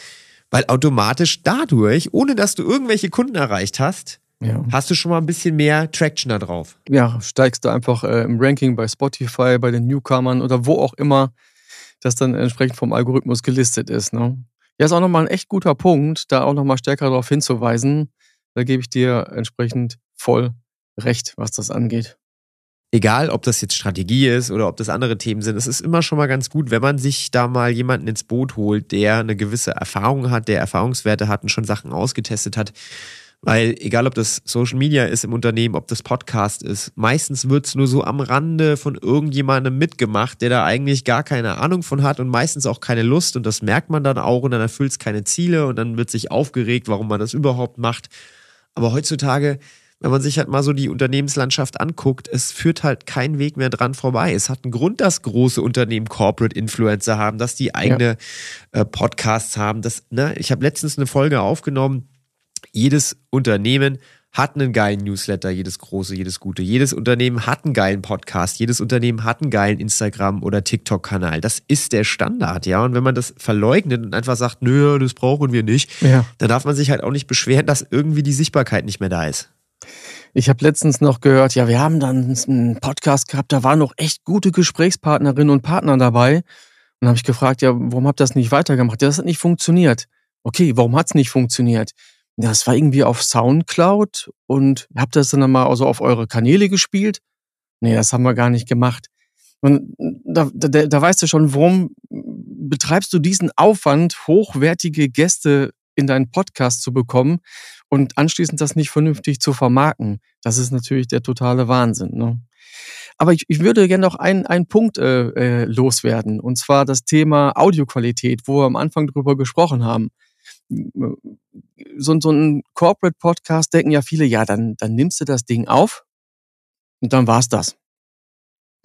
Weil automatisch dadurch, ohne dass du irgendwelche Kunden erreicht hast, ja. hast du schon mal ein bisschen mehr Traction da drauf. Ja, steigst du einfach äh, im Ranking bei Spotify, bei den Newcomern oder wo auch immer das dann entsprechend vom Algorithmus gelistet ist. Ne? Ja, ist auch nochmal ein echt guter Punkt, da auch nochmal stärker darauf hinzuweisen, da gebe ich dir entsprechend voll recht, was das angeht. Egal, ob das jetzt Strategie ist oder ob das andere Themen sind, es ist immer schon mal ganz gut, wenn man sich da mal jemanden ins Boot holt, der eine gewisse Erfahrung hat, der Erfahrungswerte hat und schon Sachen ausgetestet hat. Weil egal, ob das Social Media ist im Unternehmen, ob das Podcast ist, meistens wird es nur so am Rande von irgendjemandem mitgemacht, der da eigentlich gar keine Ahnung von hat und meistens auch keine Lust und das merkt man dann auch und dann erfüllt es keine Ziele und dann wird sich aufgeregt, warum man das überhaupt macht. Aber heutzutage, wenn man sich halt mal so die Unternehmenslandschaft anguckt, es führt halt kein Weg mehr dran vorbei. Es hat einen Grund, dass große Unternehmen Corporate Influencer haben, dass die eigene ja. äh, Podcasts haben. Das, ne? Ich habe letztens eine Folge aufgenommen. Jedes Unternehmen hat einen geilen Newsletter, jedes große, jedes gute. Jedes Unternehmen hat einen geilen Podcast, jedes Unternehmen hat einen geilen Instagram- oder TikTok-Kanal. Das ist der Standard, ja. Und wenn man das verleugnet und einfach sagt, nö, das brauchen wir nicht, ja. dann darf man sich halt auch nicht beschweren, dass irgendwie die Sichtbarkeit nicht mehr da ist. Ich habe letztens noch gehört, ja, wir haben dann einen Podcast gehabt, da waren noch echt gute Gesprächspartnerinnen und Partner dabei. Und dann habe ich gefragt, ja, warum habt ihr das nicht weitergemacht? Ja, das hat nicht funktioniert. Okay, warum hat es nicht funktioniert? Das war irgendwie auf Soundcloud und habt das dann mal also auf eure Kanäle gespielt? Nee, das haben wir gar nicht gemacht. Und da, da, da weißt du schon, warum betreibst du diesen Aufwand, hochwertige Gäste in deinen Podcast zu bekommen und anschließend das nicht vernünftig zu vermarkten? Das ist natürlich der totale Wahnsinn. Ne? Aber ich, ich würde gerne noch einen, einen Punkt äh, äh, loswerden, und zwar das Thema Audioqualität, wo wir am Anfang drüber gesprochen haben so, so ein Corporate-Podcast denken ja viele, ja, dann, dann nimmst du das Ding auf und dann war's das.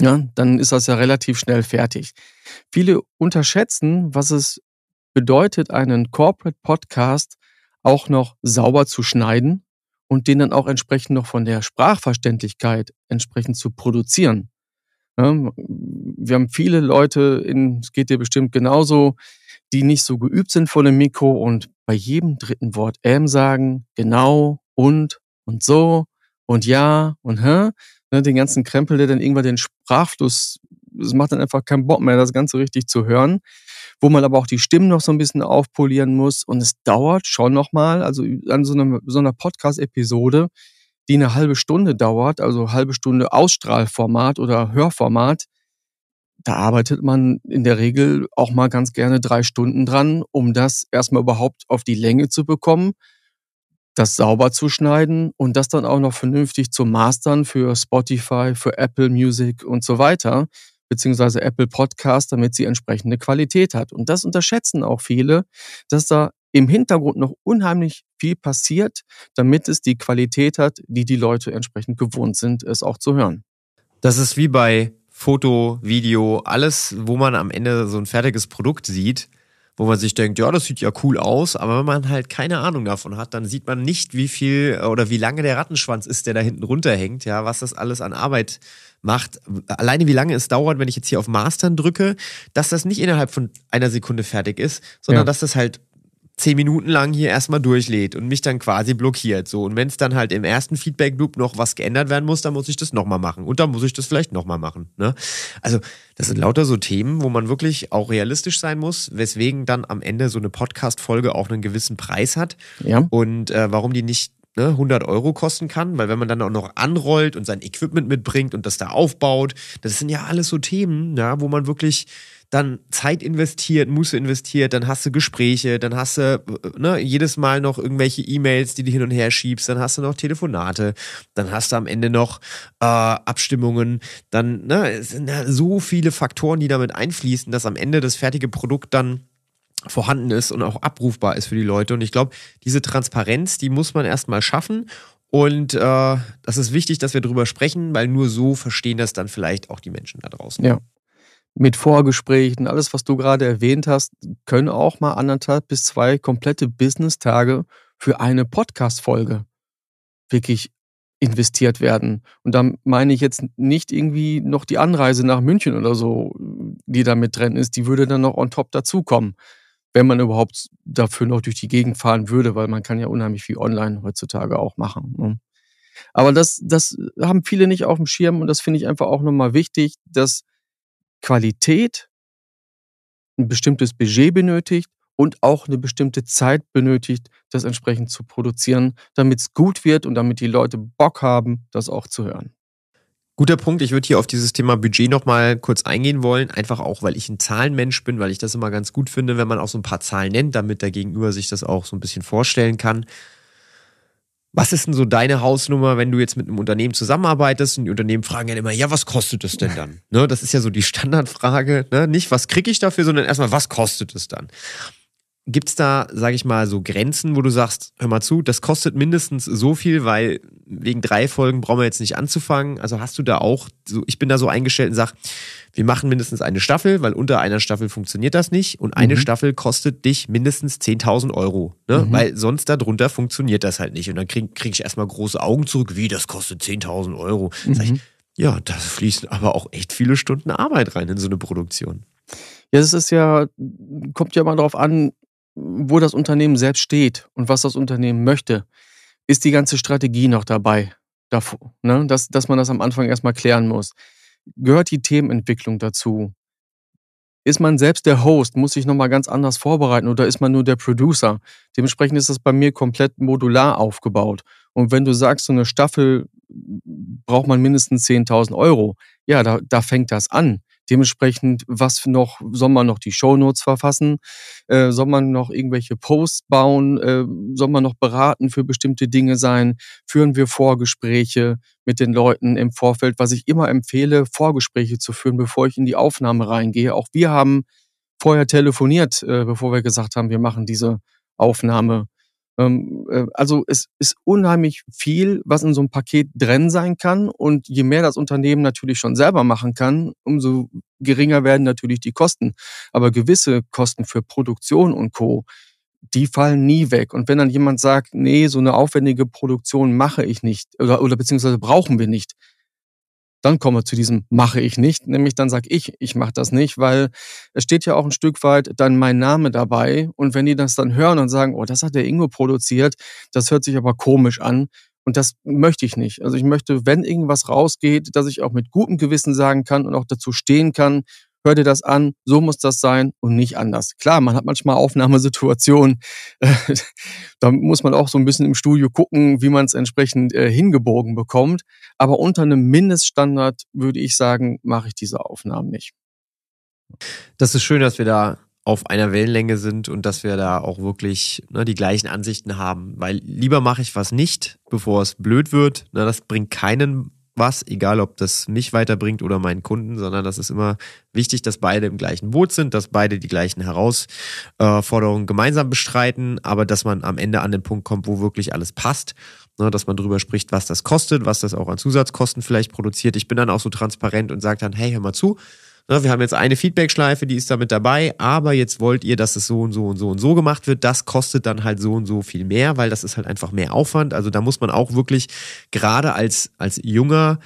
Ja, dann ist das ja relativ schnell fertig. Viele unterschätzen, was es bedeutet, einen Corporate Podcast auch noch sauber zu schneiden und den dann auch entsprechend noch von der Sprachverständlichkeit entsprechend zu produzieren. Ja, wir haben viele Leute, in, es geht dir bestimmt genauso, die nicht so geübt sind vor dem Mikro und bei jedem dritten Wort ähm sagen, genau und und so und ja und hä, ne, den ganzen Krempel, der dann irgendwann den Sprachfluss, es macht dann einfach keinen Bock mehr, das Ganze richtig zu hören, wo man aber auch die Stimmen noch so ein bisschen aufpolieren muss. Und es dauert schon nochmal, also an so einer, so einer Podcast-Episode, die eine halbe Stunde dauert, also halbe Stunde Ausstrahlformat oder Hörformat, da arbeitet man in der Regel auch mal ganz gerne drei Stunden dran, um das erstmal überhaupt auf die Länge zu bekommen, das sauber zu schneiden und das dann auch noch vernünftig zu mastern für Spotify, für Apple Music und so weiter, beziehungsweise Apple Podcast, damit sie entsprechende Qualität hat. Und das unterschätzen auch viele, dass da im Hintergrund noch unheimlich viel passiert, damit es die Qualität hat, die die Leute entsprechend gewohnt sind, es auch zu hören. Das ist wie bei Foto, Video, alles, wo man am Ende so ein fertiges Produkt sieht, wo man sich denkt, ja, das sieht ja cool aus, aber wenn man halt keine Ahnung davon hat, dann sieht man nicht, wie viel oder wie lange der Rattenschwanz ist, der da hinten runterhängt, ja, was das alles an Arbeit macht. Alleine wie lange es dauert, wenn ich jetzt hier auf Mastern drücke, dass das nicht innerhalb von einer Sekunde fertig ist, sondern ja. dass das halt zehn Minuten lang hier erstmal durchlädt und mich dann quasi blockiert. So, und wenn es dann halt im ersten Feedback-Loop noch was geändert werden muss, dann muss ich das nochmal machen. Und dann muss ich das vielleicht nochmal machen. Ne? Also, das sind lauter so Themen, wo man wirklich auch realistisch sein muss, weswegen dann am Ende so eine Podcast-Folge auch einen gewissen Preis hat. Ja. Und äh, warum die nicht ne, 100 Euro kosten kann, weil wenn man dann auch noch anrollt und sein Equipment mitbringt und das da aufbaut, das sind ja alles so Themen, ja, wo man wirklich dann Zeit investiert, Muße investiert, dann hast du Gespräche, dann hast du ne, jedes Mal noch irgendwelche E-Mails, die du hin und her schiebst, dann hast du noch Telefonate, dann hast du am Ende noch äh, Abstimmungen, dann ne, es sind so viele Faktoren, die damit einfließen, dass am Ende das fertige Produkt dann vorhanden ist und auch abrufbar ist für die Leute. Und ich glaube, diese Transparenz, die muss man erstmal schaffen. Und äh, das ist wichtig, dass wir darüber sprechen, weil nur so verstehen das dann vielleicht auch die Menschen da draußen. Ja mit Vorgesprächen, alles, was du gerade erwähnt hast, können auch mal anderthalb bis zwei komplette Business-Tage für eine Podcast-Folge wirklich investiert werden. Und da meine ich jetzt nicht irgendwie noch die Anreise nach München oder so, die da mit drin ist, die würde dann noch on top dazukommen, wenn man überhaupt dafür noch durch die Gegend fahren würde, weil man kann ja unheimlich viel online heutzutage auch machen. Ne? Aber das, das haben viele nicht auf dem Schirm und das finde ich einfach auch nochmal wichtig, dass Qualität ein bestimmtes Budget benötigt und auch eine bestimmte Zeit benötigt, das entsprechend zu produzieren, damit es gut wird und damit die Leute Bock haben, das auch zu hören. Guter Punkt. Ich würde hier auf dieses Thema Budget nochmal kurz eingehen wollen. Einfach auch, weil ich ein Zahlenmensch bin, weil ich das immer ganz gut finde, wenn man auch so ein paar Zahlen nennt, damit der Gegenüber sich das auch so ein bisschen vorstellen kann. Was ist denn so deine Hausnummer, wenn du jetzt mit einem Unternehmen zusammenarbeitest und die Unternehmen fragen ja immer, ja, was kostet es denn dann? Ne, das ist ja so die Standardfrage. Ne? Nicht, was kriege ich dafür, sondern erstmal, was kostet es dann? Gibt es da, sage ich mal, so Grenzen, wo du sagst, hör mal zu, das kostet mindestens so viel, weil wegen drei Folgen brauchen wir jetzt nicht anzufangen. Also hast du da auch, so, ich bin da so eingestellt und sag, wir machen mindestens eine Staffel, weil unter einer Staffel funktioniert das nicht und eine mhm. Staffel kostet dich mindestens 10.000 Euro, ne? Mhm. weil sonst darunter funktioniert das halt nicht. Und dann kriege krieg ich erstmal große Augen zurück, wie, das kostet 10.000 Euro. Mhm. Sag ich, ja, da fließen aber auch echt viele Stunden Arbeit rein in so eine Produktion. Ja, es ist ja, kommt ja mal darauf an, wo das Unternehmen selbst steht und was das Unternehmen möchte, ist die ganze Strategie noch dabei. Davor, ne? dass, dass man das am Anfang erstmal klären muss. Gehört die Themenentwicklung dazu? Ist man selbst der Host, muss sich nochmal ganz anders vorbereiten oder ist man nur der Producer? Dementsprechend ist das bei mir komplett modular aufgebaut. Und wenn du sagst, so eine Staffel braucht man mindestens 10.000 Euro, ja, da, da fängt das an. Dementsprechend, was noch, soll man noch die Shownotes verfassen? Äh, soll man noch irgendwelche Posts bauen? Äh, soll man noch beraten für bestimmte Dinge sein? Führen wir Vorgespräche mit den Leuten im Vorfeld? Was ich immer empfehle, Vorgespräche zu führen, bevor ich in die Aufnahme reingehe. Auch wir haben vorher telefoniert, äh, bevor wir gesagt haben, wir machen diese Aufnahme. Ähm, äh, also es ist unheimlich viel, was in so einem Paket drin sein kann. Und je mehr das Unternehmen natürlich schon selber machen kann, umso geringer werden natürlich die Kosten. Aber gewisse Kosten für Produktion und Co., die fallen nie weg. Und wenn dann jemand sagt, nee, so eine aufwendige Produktion mache ich nicht oder, oder beziehungsweise brauchen wir nicht, dann kommen wir zu diesem mache ich nicht, nämlich dann sage ich, ich mache das nicht, weil es steht ja auch ein Stück weit dann mein Name dabei. Und wenn die das dann hören und sagen, oh, das hat der Ingo produziert, das hört sich aber komisch an. Und das möchte ich nicht. Also ich möchte, wenn irgendwas rausgeht, dass ich auch mit gutem Gewissen sagen kann und auch dazu stehen kann, hör dir das an, so muss das sein und nicht anders. Klar, man hat manchmal Aufnahmesituationen, da muss man auch so ein bisschen im Studio gucken, wie man es entsprechend äh, hingebogen bekommt. Aber unter einem Mindeststandard würde ich sagen, mache ich diese Aufnahmen nicht. Das ist schön, dass wir da auf einer Wellenlänge sind und dass wir da auch wirklich ne, die gleichen Ansichten haben. Weil lieber mache ich was nicht, bevor es blöd wird. Ne, das bringt keinen was, egal ob das mich weiterbringt oder meinen Kunden, sondern das ist immer wichtig, dass beide im gleichen Boot sind, dass beide die gleichen Herausforderungen gemeinsam bestreiten, aber dass man am Ende an den Punkt kommt, wo wirklich alles passt, ne, dass man darüber spricht, was das kostet, was das auch an Zusatzkosten vielleicht produziert. Ich bin dann auch so transparent und sage dann, hey, hör mal zu, wir haben jetzt eine Feedback-Schleife, die ist da mit dabei, aber jetzt wollt ihr, dass es so und so und so und so gemacht wird. Das kostet dann halt so und so viel mehr, weil das ist halt einfach mehr Aufwand. Also da muss man auch wirklich gerade als, als junger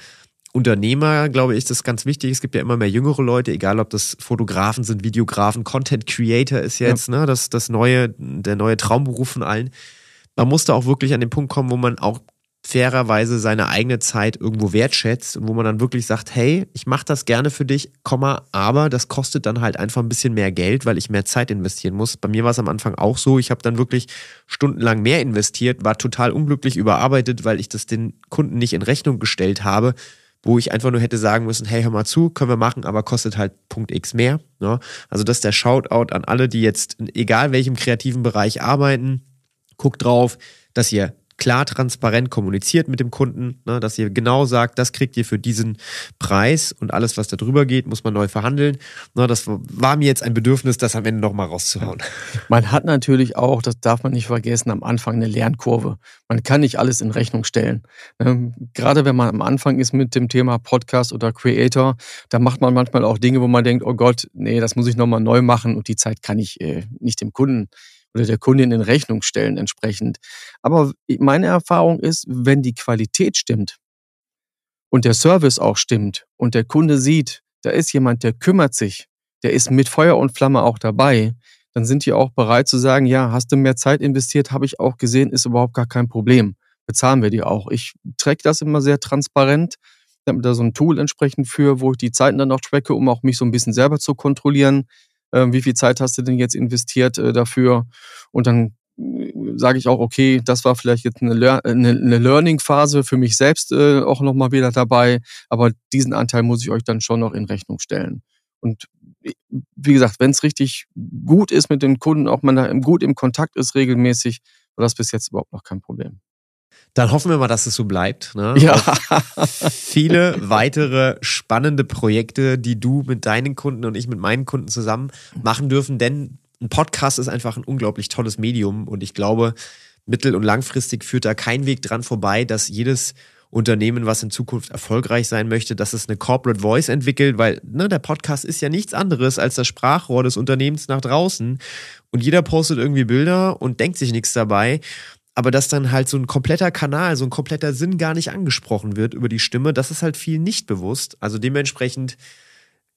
Unternehmer, glaube ich, ist das ganz wichtig. Es gibt ja immer mehr jüngere Leute, egal ob das Fotografen sind, Videografen, Content Creator ist jetzt, ja. ne, das, das neue, der neue Traumberuf von allen. Man muss da auch wirklich an den Punkt kommen, wo man auch fairerweise seine eigene Zeit irgendwo wertschätzt und wo man dann wirklich sagt, hey, ich mache das gerne für dich, Komma, aber das kostet dann halt einfach ein bisschen mehr Geld, weil ich mehr Zeit investieren muss. Bei mir war es am Anfang auch so, ich habe dann wirklich stundenlang mehr investiert, war total unglücklich überarbeitet, weil ich das den Kunden nicht in Rechnung gestellt habe, wo ich einfach nur hätte sagen müssen, hey, hör mal zu, können wir machen, aber kostet halt Punkt X mehr. Ne? Also das ist der Shoutout an alle, die jetzt egal welchem kreativen Bereich arbeiten, guckt drauf, dass ihr klar transparent kommuniziert mit dem Kunden, ne, dass ihr genau sagt, das kriegt ihr für diesen Preis und alles, was da drüber geht, muss man neu verhandeln. Ne, das war mir jetzt ein Bedürfnis, das am Ende nochmal rauszuhauen. Man hat natürlich auch, das darf man nicht vergessen, am Anfang eine Lernkurve. Man kann nicht alles in Rechnung stellen. Ne, gerade wenn man am Anfang ist mit dem Thema Podcast oder Creator, da macht man manchmal auch Dinge, wo man denkt, oh Gott, nee, das muss ich nochmal neu machen und die Zeit kann ich äh, nicht dem Kunden oder der Kundin in Rechnung stellen entsprechend. Aber meine Erfahrung ist, wenn die Qualität stimmt und der Service auch stimmt und der Kunde sieht, da ist jemand, der kümmert sich, der ist mit Feuer und Flamme auch dabei, dann sind die auch bereit zu sagen, ja, hast du mehr Zeit investiert, habe ich auch gesehen, ist überhaupt gar kein Problem. Bezahlen wir die auch. Ich track das immer sehr transparent. Habe da so ein Tool entsprechend für, wo ich die Zeiten dann auch tracke, um auch mich so ein bisschen selber zu kontrollieren äh, wie viel Zeit hast du denn jetzt investiert äh, dafür? Und dann äh, sage ich auch, okay, das war vielleicht jetzt eine, Lear eine, eine Learning-Phase für mich selbst äh, auch nochmal wieder dabei, aber diesen Anteil muss ich euch dann schon noch in Rechnung stellen. Und äh, wie gesagt, wenn es richtig gut ist mit den Kunden, auch man da gut im Kontakt ist regelmäßig, war das bis jetzt überhaupt noch kein Problem. Dann hoffen wir mal, dass es so bleibt. Ne? Ja. viele weitere spannende Projekte, die du mit deinen Kunden und ich mit meinen Kunden zusammen machen dürfen, denn ein Podcast ist einfach ein unglaublich tolles Medium und ich glaube, mittel- und langfristig führt da kein Weg dran vorbei, dass jedes Unternehmen, was in Zukunft erfolgreich sein möchte, dass es eine Corporate Voice entwickelt, weil ne, der Podcast ist ja nichts anderes als das Sprachrohr des Unternehmens nach draußen und jeder postet irgendwie Bilder und denkt sich nichts dabei aber dass dann halt so ein kompletter Kanal, so ein kompletter Sinn gar nicht angesprochen wird über die Stimme, das ist halt viel nicht bewusst. Also dementsprechend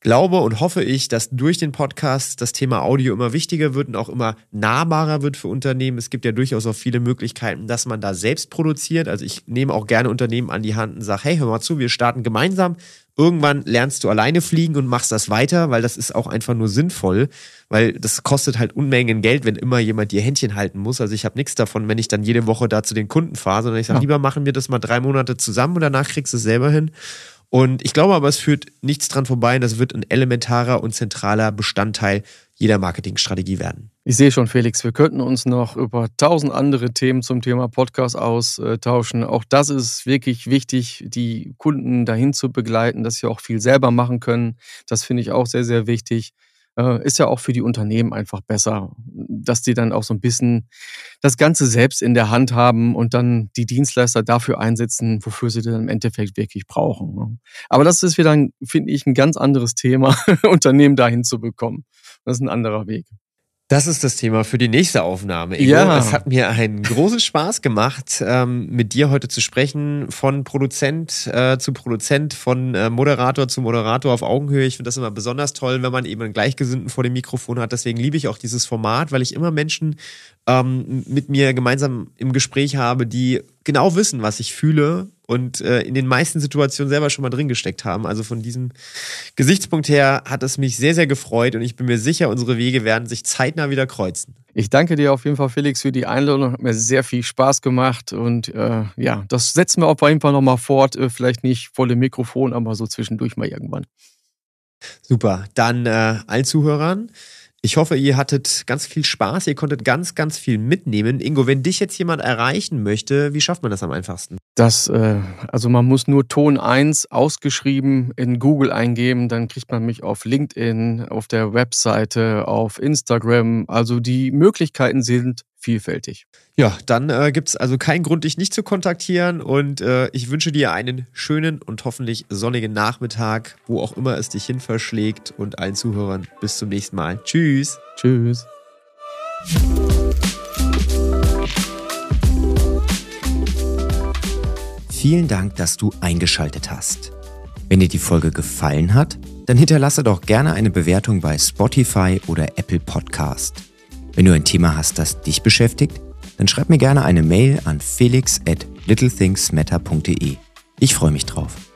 glaube und hoffe ich, dass durch den Podcast das Thema Audio immer wichtiger wird und auch immer nahbarer wird für Unternehmen. Es gibt ja durchaus auch viele Möglichkeiten, dass man da selbst produziert. Also ich nehme auch gerne Unternehmen an die Hand und sage, hey, hör mal zu, wir starten gemeinsam. Irgendwann lernst du alleine fliegen und machst das weiter, weil das ist auch einfach nur sinnvoll, weil das kostet halt Unmengen Geld, wenn immer jemand dir Händchen halten muss. Also ich habe nichts davon, wenn ich dann jede Woche da zu den Kunden fahre, sondern ich sage, ja. lieber machen wir das mal drei Monate zusammen und danach kriegst du es selber hin. Und ich glaube aber, es führt nichts dran vorbei das wird ein elementarer und zentraler Bestandteil jeder Marketingstrategie werden. Ich sehe schon, Felix, wir könnten uns noch über tausend andere Themen zum Thema Podcast austauschen. Auch das ist wirklich wichtig, die Kunden dahin zu begleiten, dass sie auch viel selber machen können. Das finde ich auch sehr, sehr wichtig. Äh, ist ja auch für die Unternehmen einfach besser, dass die dann auch so ein bisschen das Ganze selbst in der Hand haben und dann die Dienstleister dafür einsetzen, wofür sie dann im Endeffekt wirklich brauchen. Ne? Aber das ist wieder, finde ich, ein ganz anderes Thema, Unternehmen dahin zu bekommen. Das ist ein anderer Weg. Das ist das Thema für die nächste Aufnahme. Ingo, ja. Es hat mir einen großen Spaß gemacht, ähm, mit dir heute zu sprechen, von Produzent äh, zu Produzent, von äh, Moderator zu Moderator auf Augenhöhe. Ich finde das immer besonders toll, wenn man eben einen Gleichgesinnten vor dem Mikrofon hat. Deswegen liebe ich auch dieses Format, weil ich immer Menschen ähm, mit mir gemeinsam im Gespräch habe, die genau wissen, was ich fühle und äh, in den meisten Situationen selber schon mal drin gesteckt haben. Also von diesem Gesichtspunkt her hat es mich sehr, sehr gefreut und ich bin mir sicher, unsere Wege werden sich zeitnah wieder kreuzen. Ich danke dir auf jeden Fall, Felix, für die Einladung. Hat mir sehr viel Spaß gemacht und äh, ja, das setzen wir auf jeden Fall nochmal fort. Äh, vielleicht nicht volle Mikrofon, aber so zwischendurch mal irgendwann. Super. Dann äh, allen Zuhörern ich hoffe, ihr hattet ganz viel Spaß, ihr konntet ganz, ganz viel mitnehmen. Ingo, wenn dich jetzt jemand erreichen möchte, wie schafft man das am einfachsten? Das, äh, also man muss nur Ton 1 ausgeschrieben in Google eingeben, dann kriegt man mich auf LinkedIn, auf der Webseite, auf Instagram. Also die Möglichkeiten sind vielfältig. Ja, dann äh, gibt es also keinen Grund, dich nicht zu kontaktieren und äh, ich wünsche dir einen schönen und hoffentlich sonnigen Nachmittag, wo auch immer es dich hin verschlägt und allen Zuhörern bis zum nächsten Mal. Tschüss. Tschüss. Vielen Dank, dass du eingeschaltet hast. Wenn dir die Folge gefallen hat, dann hinterlasse doch gerne eine Bewertung bei Spotify oder Apple Podcast. Wenn du ein Thema hast, das dich beschäftigt, dann schreib mir gerne eine Mail an felix at littlethingsmatter.de. Ich freue mich drauf.